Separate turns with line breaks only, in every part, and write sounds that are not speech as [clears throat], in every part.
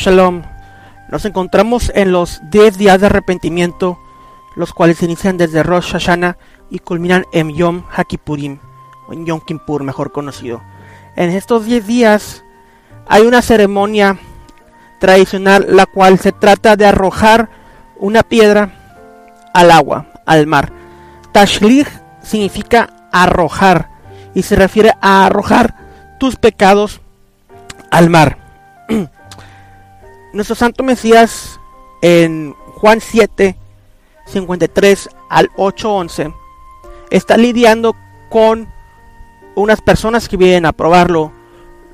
Shalom. Nos encontramos en los 10 días de arrepentimiento, los cuales inician desde Rosh Hashanah y culminan en Yom HaKippurim, o en Yom Kippur mejor conocido. En estos 10 días hay una ceremonia tradicional la cual se trata de arrojar una piedra al agua, al mar. Tashlich significa arrojar y se refiere a arrojar tus pecados al mar. Nuestro Santo Mesías en Juan 7, 53 al 8, 11 está lidiando con unas personas que vienen a probarlo,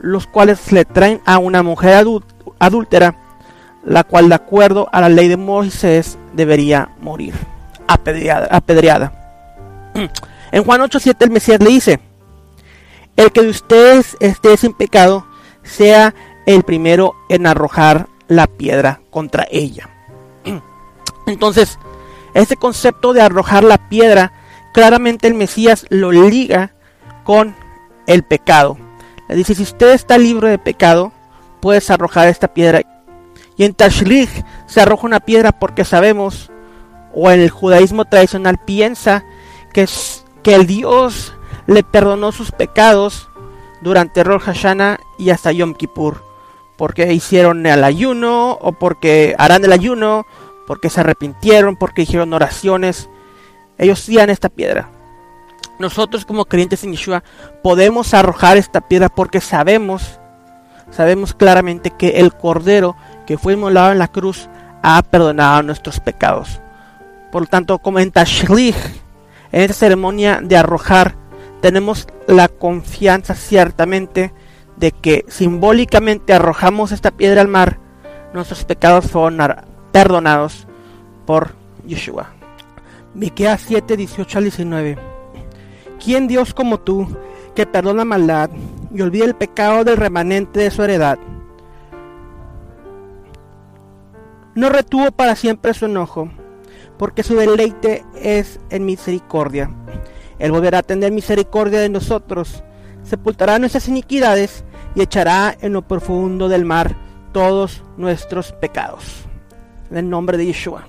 los cuales le traen a una mujer adúltera, la cual de acuerdo a la ley de Moisés debería morir, apedreada. apedreada. [clears throat] En Juan 8:7 el Mesías le dice, el que de ustedes esté sin pecado, sea el primero en arrojar la piedra contra ella. [clears throat] Entonces, ese concepto de arrojar la piedra, claramente el Mesías lo liga con el pecado. Le dice, si usted está libre de pecado, puedes arrojar esta piedra. Y en Tashlich se arroja una piedra porque sabemos, o en el judaísmo tradicional piensa, que, que el Dios le perdonó sus pecados durante Rosh Hashanah y hasta Yom Kippur. Porque hicieron el ayuno, o porque harán el ayuno, porque se arrepintieron, porque hicieron oraciones. Ellos tiran esta piedra. Nosotros como creyentes en Yeshua podemos arrojar esta piedra porque sabemos, sabemos claramente que el Cordero que fue inmolado en la cruz ha perdonado nuestros pecados. Por lo tanto, como en Tashlich, en esta ceremonia de arrojar tenemos la confianza ciertamente de que simbólicamente arrojamos esta piedra al mar, nuestros pecados fueron perdonados por Yeshua. Miqueas 7, 18 al 19. ¿Quién Dios como tú, que perdona maldad y olvida el pecado del remanente de su heredad? No retuvo para siempre su enojo, porque su deleite es en misericordia él volverá a tener misericordia de nosotros, sepultará nuestras iniquidades y echará en lo profundo del mar todos nuestros pecados. En el nombre de Yeshua.